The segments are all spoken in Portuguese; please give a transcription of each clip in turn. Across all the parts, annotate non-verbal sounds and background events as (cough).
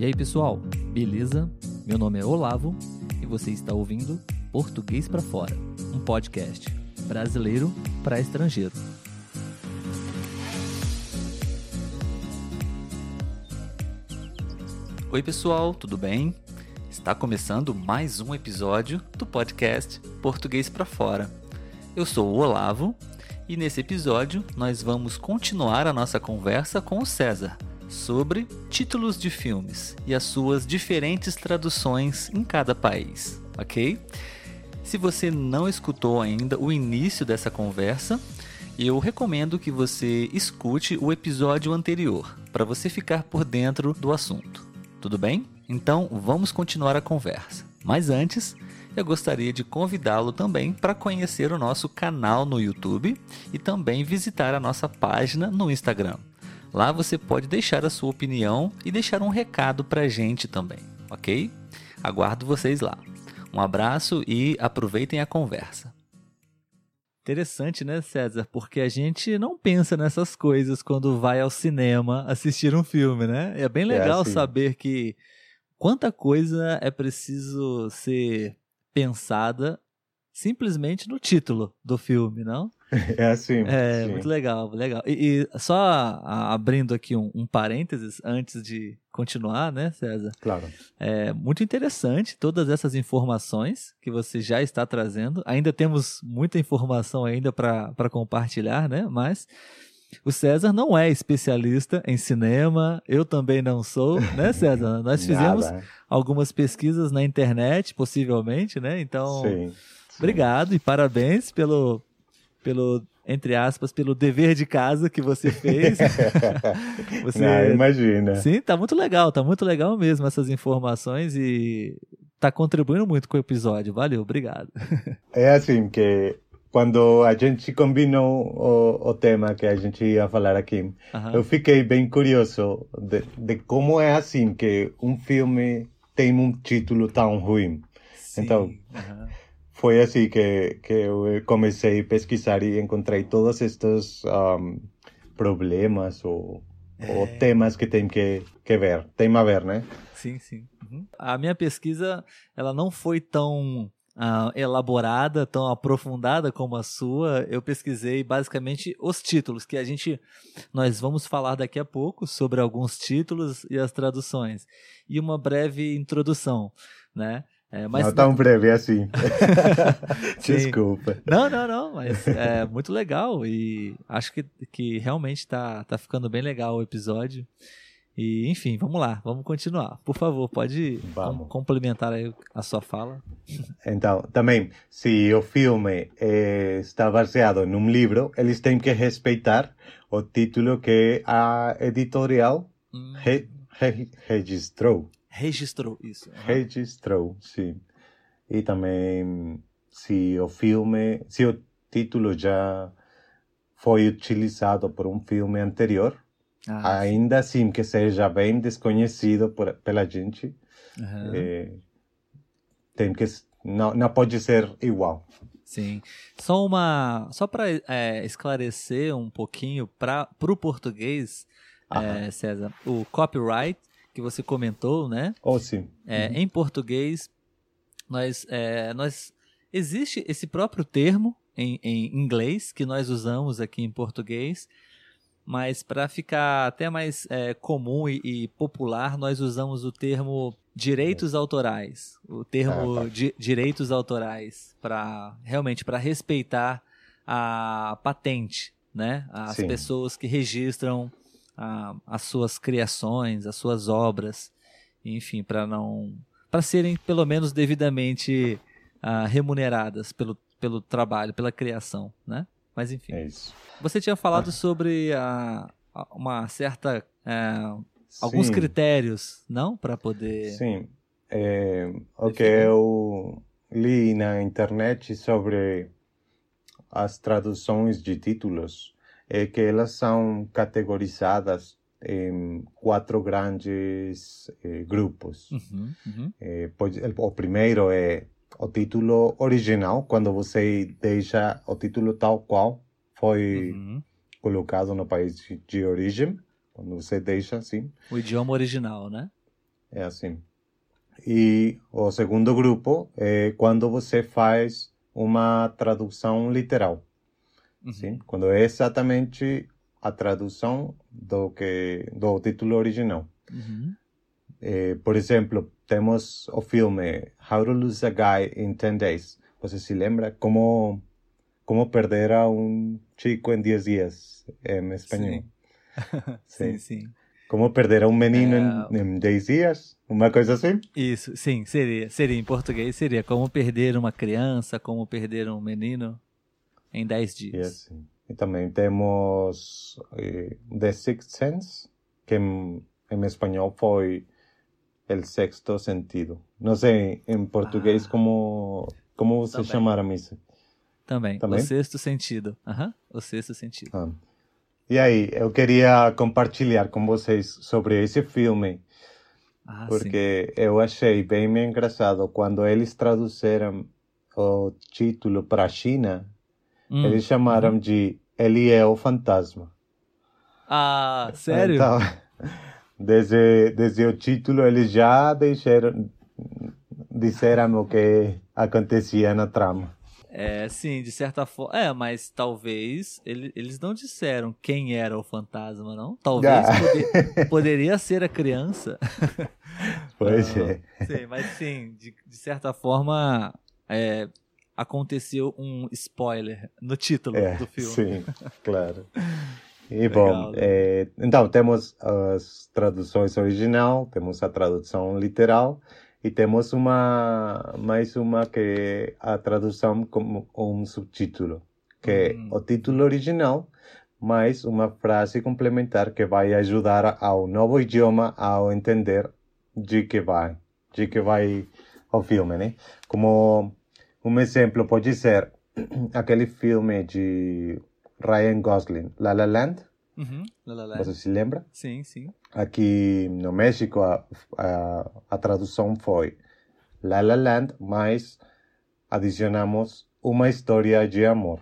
E aí, pessoal, beleza? Meu nome é Olavo e você está ouvindo Português para Fora, um podcast brasileiro para estrangeiro. Oi, pessoal, tudo bem? Está começando mais um episódio do podcast Português para Fora. Eu sou o Olavo e nesse episódio nós vamos continuar a nossa conversa com o César sobre títulos de filmes e as suas diferentes traduções em cada país, ok? Se você não escutou ainda o início dessa conversa, eu recomendo que você escute o episódio anterior para você ficar por dentro do assunto. Tudo bem? Então vamos continuar a conversa. Mas antes, eu gostaria de convidá-lo também para conhecer o nosso canal no YouTube e também visitar a nossa página no Instagram. Lá você pode deixar a sua opinião e deixar um recado para a gente também, ok? Aguardo vocês lá. Um abraço e aproveitem a conversa. Interessante, né, César? Porque a gente não pensa nessas coisas quando vai ao cinema assistir um filme, né? É bem legal é assim. saber que quanta coisa é preciso ser pensada simplesmente no título do filme, não? (laughs) É assim. É, sim. muito legal, legal. E, e só abrindo aqui um, um, parênteses antes de continuar, né, César? Claro. É muito interessante todas essas informações que você já está trazendo. Ainda temos muita informação ainda para compartilhar, né? Mas o César não é especialista em cinema, eu também não sou, né, (laughs) César? Nós fizemos algumas pesquisas na internet, possivelmente, né? Então, sim, sim. obrigado e parabéns pelo, pelo entre aspas, pelo dever de casa que você fez. (laughs) você Não, imagina. Sim, tá muito legal, tá muito legal mesmo essas informações e tá contribuindo muito com o episódio. Valeu, obrigado. (laughs) É assim que quando a gente combinou o, o, tema que a gente ia falar aqui, uhum. eu fiquei bem curioso de, de, como é assim que um filme tem um título tão ruim. Sim. Então, uhum. Foi assim que, que eu comecei a pesquisar e encontrei todos estes um, problemas ou, é... ou, temas que tem que, que ver, tem a ver, né? Sim, sim. Uhum. A minha pesquisa, ela não foi tão uh, elaborada, tão aprofundada como a sua, eu pesquisei basicamente os títulos, que a gente. Nós vamos falar daqui a pouco sobre alguns títulos e as traduções. E uma breve introdução, né? É, mas... Não tão breve é assim. (laughs) Desculpa. Não, não, não, mas é muito legal e acho que, que realmente tá, tá ficando bem legal o episódio. E, enfim, vamos lá, vamos continuar. Por favor, pode vamos. complementar a sua fala. Então, também, se o filme eh, está baseado num livro, eles têm que respeitar o título que a editorial hum. re, re, registrou. Registrou, isso. Uhum. Registrou, sim. E também, se o filme, se o título já foi utilizado por um filme anterior, ah, ainda assim que seja bem desconhecido por, pela gente, uhum. é, tem que não, não pode ser igual. Sim. Só uma, só para é, esclarecer um pouquinho para o português, é, César, o copyright que você comentou, né? Oh, sim. É, uhum. Em português, nós, é, nós existe esse próprio termo em, em inglês que nós usamos aqui em português mas para ficar até mais é, comum e, e, popular, nós usamos o termo direitos autorais, o termo ah, tá. di direitos autorais para realmente para respeitar a patente, né? As Sim. pessoas que registram a, as suas criações, as suas obras, enfim, para não para serem pelo menos devidamente uh, remuneradas pelo, pelo trabalho, pela criação, né? Mas enfim. É isso. Você tinha falado ah. sobre a, a, uma certa. É, alguns critérios, não? Para poder. Sim. É, o que eu li na internet sobre as traduções de títulos é que elas são categorizadas em quatro grandes eh, grupos. Uhum, uhum. Eh, o primeiro é o título original, quando você deixa o título tal qual foi uhum. colocado no país de origem, quando você deixa assim. O idioma original, né? é assim. E o segundo grupo é quando você faz uma tradução literal. Uhum. Sim? Quando é exatamente a tradução do que do título original. Uhum. É, por exemplo, temos o filme How to Lose a Guy in 10 Days. Você se lembra como como perder a um chico em 10 dias em espanhol? Sim, (laughs) sim. sim. Como perder a um menino é... em 10 dias? Uma coisa assim? Isso, sim, seria. Seria em português, seria como perder uma criança, como perder um menino em 10 dias. E, assim. e também temos eh, The Sixth Sense, que em, em espanhol foi El Sexto Sentido. Não sei em português ah, como, como você chamaram isso. Também. Também, o sexto sentido. Uhum. o sexto sentido. Ah. E aí, eu queria compartilhar com vocês sobre esse filme, ah, porque sim. eu achei bem engraçado quando eles traduziram o título para a China, hum. eles chamaram de Ele é o Fantasma. Ah, sério? Então, (laughs) desde, desde o título eles já deixaram, disseram o que acontecia na trama. É, sim, de certa forma. É, mas talvez ele, eles não disseram quem era o fantasma, não? Talvez ah. poder, (laughs) poderia ser a criança. Pois não, é. Sim, mas sim, de, de certa forma é, aconteceu um spoiler no título é, do filme. Sim, (laughs) claro. E Legal, bom, né? é, então temos as traduções original, temos a tradução literal e temos uma mais uma que é a tradução como um subtítulo, que é hum. o título original mais uma frase complementar que vai ajudar ao novo idioma a entender de que vai, de que vai o filme, né? Como um exemplo pode ser (clears throat) aquele filme de Ryan Gosling, La La Land. Uhum, La La Land. Você se lembra? Sim, sim. Aqui no México a, a, a tradução foi La La Land, mas adicionamos uma história de amor.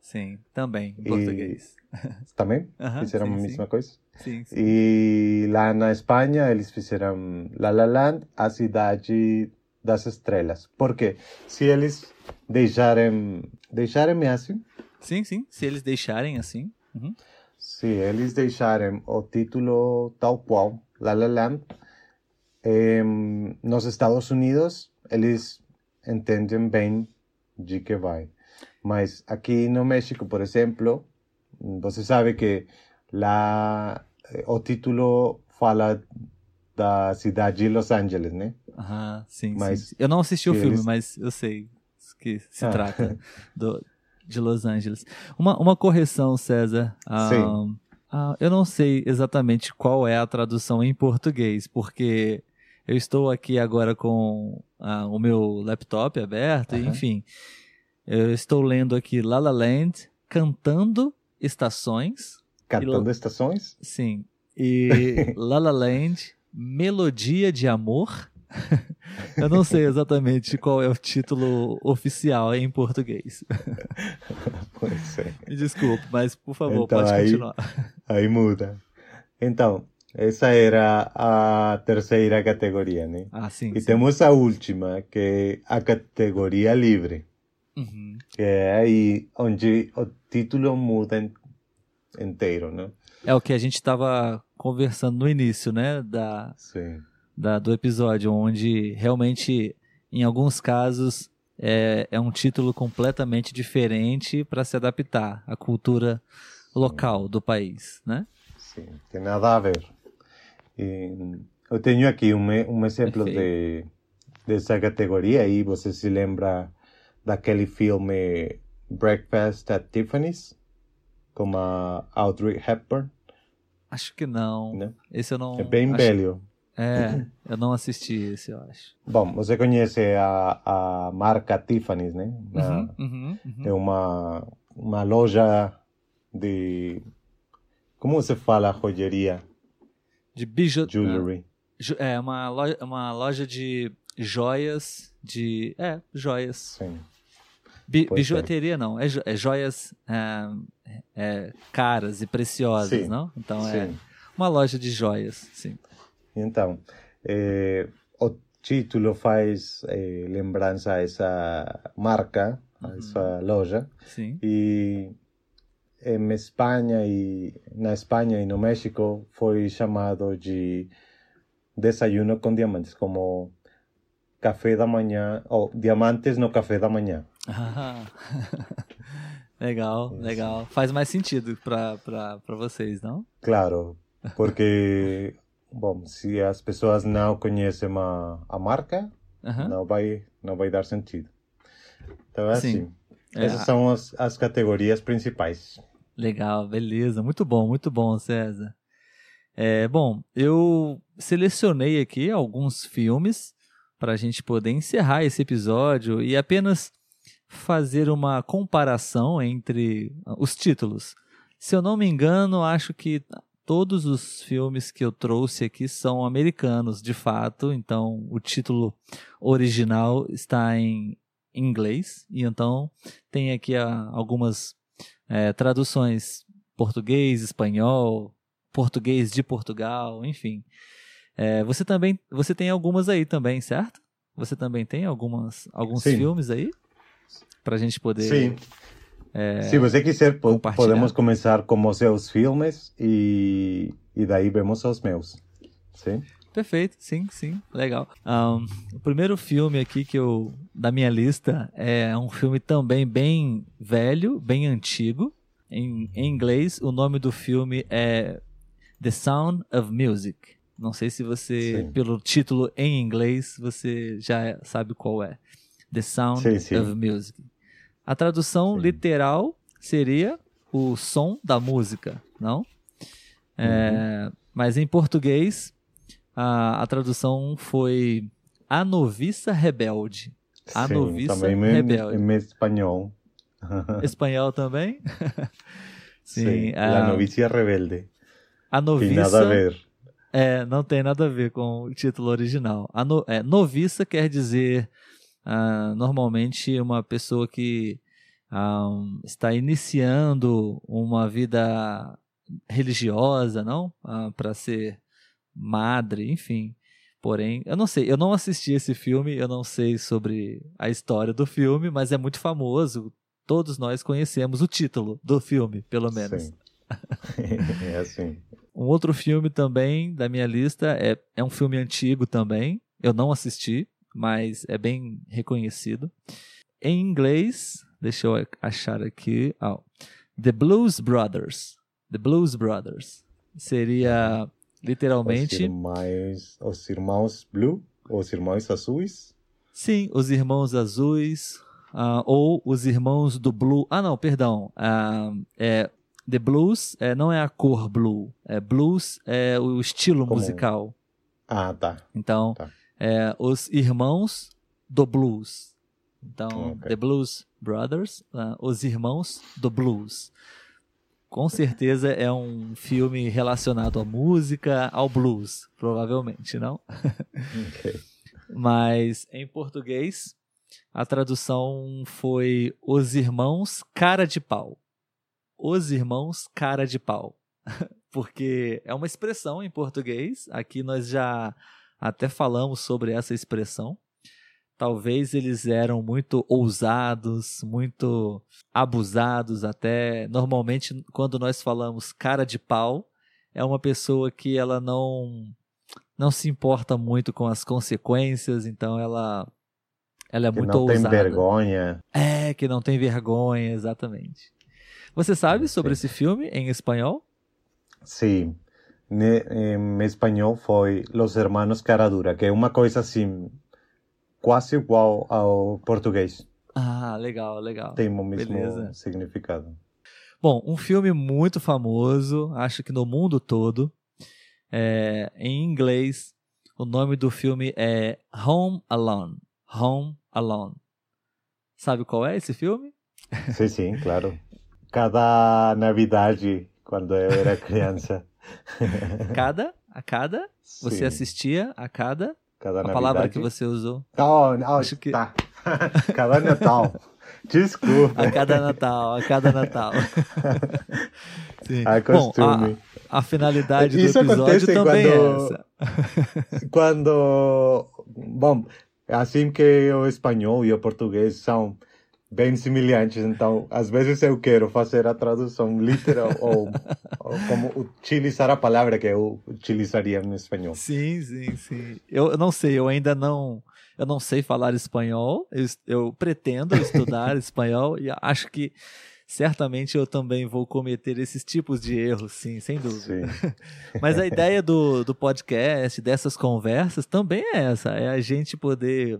Sim, também, em português. (laughs) Também? Uhum, fizeram sim, a mesma sim. coisa? Sim, sim. E lá na Espanha eles fizeram La La Land, a cidade das estrelas. Porque se eles deixarem, deixarem assim... Sim, sim, se eles deixarem assim... Uhum. Se eles deixarem o título tal qual, La La Land, eh, nos Estados Unidos, eles entendem bem de que vai. Mas aqui no México, por exemplo, você sabe que lá eh, o título fala da cidade de Los Angeles, né? Sim, mas sim. Eu não assisti o filme, eles... mas eu sei que se ah. trata do, de Los Angeles. Uma, uma correção, César. Sim. Uh, eu não sei exatamente qual é a tradução em português, porque eu estou aqui agora com uh, o meu laptop aberto, uhum. enfim. Eu estou lendo aqui La La Land, cantando estações. Cantando estações? Sim. E (laughs) La La Land, melodia de amor. (laughs) Eu não sei exatamente qual é o título oficial em português. (laughs) Pois é. Me desculpe, mas por favor, então, pode aí, continuar. (laughs) Aí muda. Então, essa era a terceira categoria, né? Ah, sim. E sim. temos a última, que é a categoria livre. Uhum. Que é aí onde o título muda inteiro, né? É o que a gente estava conversando no início, né? Da, Sim da, do episódio, onde realmente, em alguns casos, é, é um título completamente diferente para se adaptar à cultura local do país, né? Sim, tem nada a ver. E eu tenho aqui um, um exemplo de, dessa categoria e você se lembra daquele filme Breakfast at Tiffany's com a Audrey Hepburn? Acho que não. não? Esse eu não. É bem acho... velho. É, (laughs) eu não assisti esse, eu acho. Bom, você conhece a, a marca Tiffany's, né? Uhum, uhum, uhum. É uma, uma loja de. Como você fala joalheria? De biju... Jewelry. É, uma loja, uma loja de joias, de. É, joias. Sim. Bi bijuteria não, é, é joias é, é, caras e preciosas, sim. não? Então é sim. é uma loja de joias, sim. Então, é, o título faz é, lembrança a essa marca, a uhum. essa loja. Sim. E em Espanha e na Espanha e no México foi chamado de desayuno com diamantes, como café da manhã, ou diamantes no café da manhã. Ah, (laughs) legal, Isso. legal. Faz mais sentido para vocês, não? Claro, porque, bom, se as pessoas não conhecem a, a marca, não, vai, não vai dar sentido. Então é Sim. assim. É. Essas são as, as categorias principais. Legal, beleza. Muito bom, muito bom, César. É, bom, eu selecionei aqui alguns filmes para a gente poder encerrar esse episódio e apenas fazer uma comparação entre os títulos. Se eu não me engano, acho que todos os filmes que eu trouxe aqui são americanos, de fato, então o título original está em inglês, e então tem aqui ah, algumas é, traduções português, espanhol, português de Portugal, enfim. É, você também, você tem algumas aí também, certo? Você também tem algumas, alguns Sim. filmes aí para a gente poder. Sim. É, Se você quiser, podemos começar com os seus filmes e, e daí vemos os meus. Sim. Perfeito, sim, sim, legal. Um, o primeiro filme aqui que eu da minha lista é um filme também bem velho, bem antigo. Em, em inglês, o nome do filme é The Sound of Music. Não sei se você, sim. pelo título em inglês, você já sabe qual é. The Sound sim, sim. of Music. A tradução literal seria o som da música, não? É, uhum. mas em português a, a tradução foi A Noviça Rebelde. A Sim, Noviça também Rebelde. Em, em espanhol. (laughs) Espanhol também? (laughs) Sim, Sim a, Novicia Rebelde. A Noviça... Tem nada a ver. É, não tem nada a ver com o título original. A no, é, noviça quer dizer uh, normalmente uma pessoa que um, está iniciando uma vida religiosa, não? Uh, Para ser madre, enfim. Porém, eu não sei, eu não assisti esse filme, eu não sei sobre a história do filme, mas é muito famoso. Todos nós conhecemos o título do filme, pelo menos. Sim. (laughs) é assim. Um outro filme também da minha lista é, é um filme antigo também. Eu não assisti, mas é bem reconhecido. Em inglês, deixa eu achar aqui. Oh, The Blues Brothers. The Blues Brothers. Seria Literalmente. Os irmãos, os irmãos Blue? Os irmãos azuis? Sim, os irmãos azuis. Uh, ou os irmãos do Blue. Ah, não, perdão. Uh, é, The Blues é, não é a cor blue. É, blues é o estilo Como? musical. Ah, tá. Então, tá. É, os irmãos do blues. Então, okay. The Blues Brothers, uh, os irmãos do blues com certeza é um filme relacionado à música, ao blues, provavelmente, não? Okay. Mas em português, a tradução foi Os Irmãos Cara de Pau. Os Irmãos Cara de Pau. (laughs) Porque é uma expressão em português, aqui nós já até falamos sobre essa expressão talvez eles eram muito ousados, muito abusados até. Normalmente, quando nós falamos cara de pau, é uma pessoa que ela não não se importa muito com as consequências, então ela ela é que muito não ousada. não tem vergonha. É, que não tem vergonha, exatamente. Você sabe sobre esse filme em espanhol? Sim. Em espanhol foi Los Hermanos Caradura, que é uma coisa assim quase igual ao português. Ah, legal, legal. Tem o mesmo Beleza. significado. Bom, um filme muito famoso, acho que no mundo todo. É, em inglês, o nome do filme é Home Alone. Home Alone. Sabe qual é esse filme? Sim, sim, claro. Cada Navidade, quando eu era criança. (laughs) (laughs) cada? A cada? Sim. Você assistia a cada? Cada a palavra que você usou. Oh, oh, Acho que... Tá. (laughs) cada Natal. Desculpa. A cada Natal, a cada Natal. (laughs) Sim. A costume. a finalidade Isso do episódio também quando, é essa. quando, bom, assim que o espanhol e o português são bem semelhantes, então às vezes eu quero fazer a tradução literal (laughs) ou, ou, como utilizar a palavra que eu utilizaria no espanhol. Sim, sim, sim. Eu, eu não sei, eu ainda não eu não sei falar espanhol, eu, eu pretendo (laughs) estudar espanhol e acho que certamente eu também vou cometer esses tipos de erros, sim, sem dúvida. Sim. (laughs) Mas a ideia do, do podcast, dessas conversas, também é essa: é a gente poder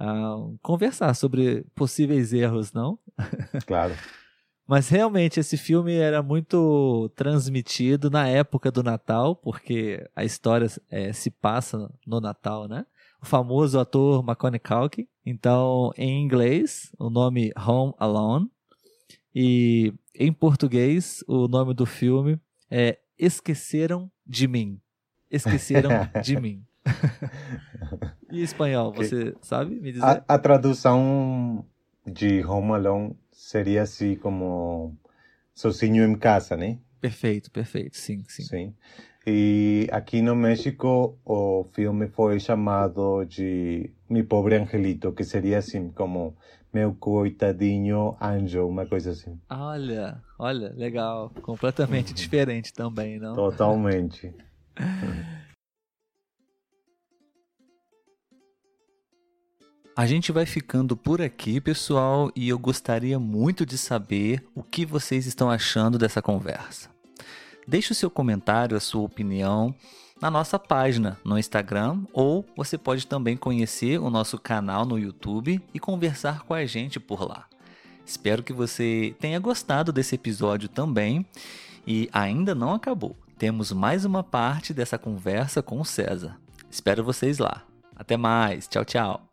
uh, conversar sobre possíveis erros, não? (laughs) Claro. Mas realmente esse filme era muito transmitido na época do Natal, porque a história é, se passa no Natal, né? O famoso ator Culkin. Então, em inglês, o nome Home Alone. E em português, o nome do filme é Esqueceram de Mim. Esqueceram (laughs) de Mim. (laughs) e espanhol, você sabe me dizer? A, a, tradução de Home Alone seria assim como Sozinho em Casa, né? Perfeito, perfeito, sim, sim. Sim. E aqui no México o filme foi chamado de Mi Pobre Angelito, que seria assim como meu coitadinho anjo, uma coisa assim. Olha, olha, legal. Completamente uhum. diferente também, não? Totalmente. (laughs) A gente vai ficando por aqui, pessoal, e eu gostaria muito de saber o que vocês estão achando dessa conversa. Deixe o seu comentário, a sua opinião na nossa página no Instagram ou você pode também conhecer o nosso canal no YouTube e conversar com a gente por lá. Espero que você tenha gostado desse episódio também e ainda não acabou. Temos mais uma parte dessa conversa com o César. Espero vocês lá. Até mais. Tchau, tchau.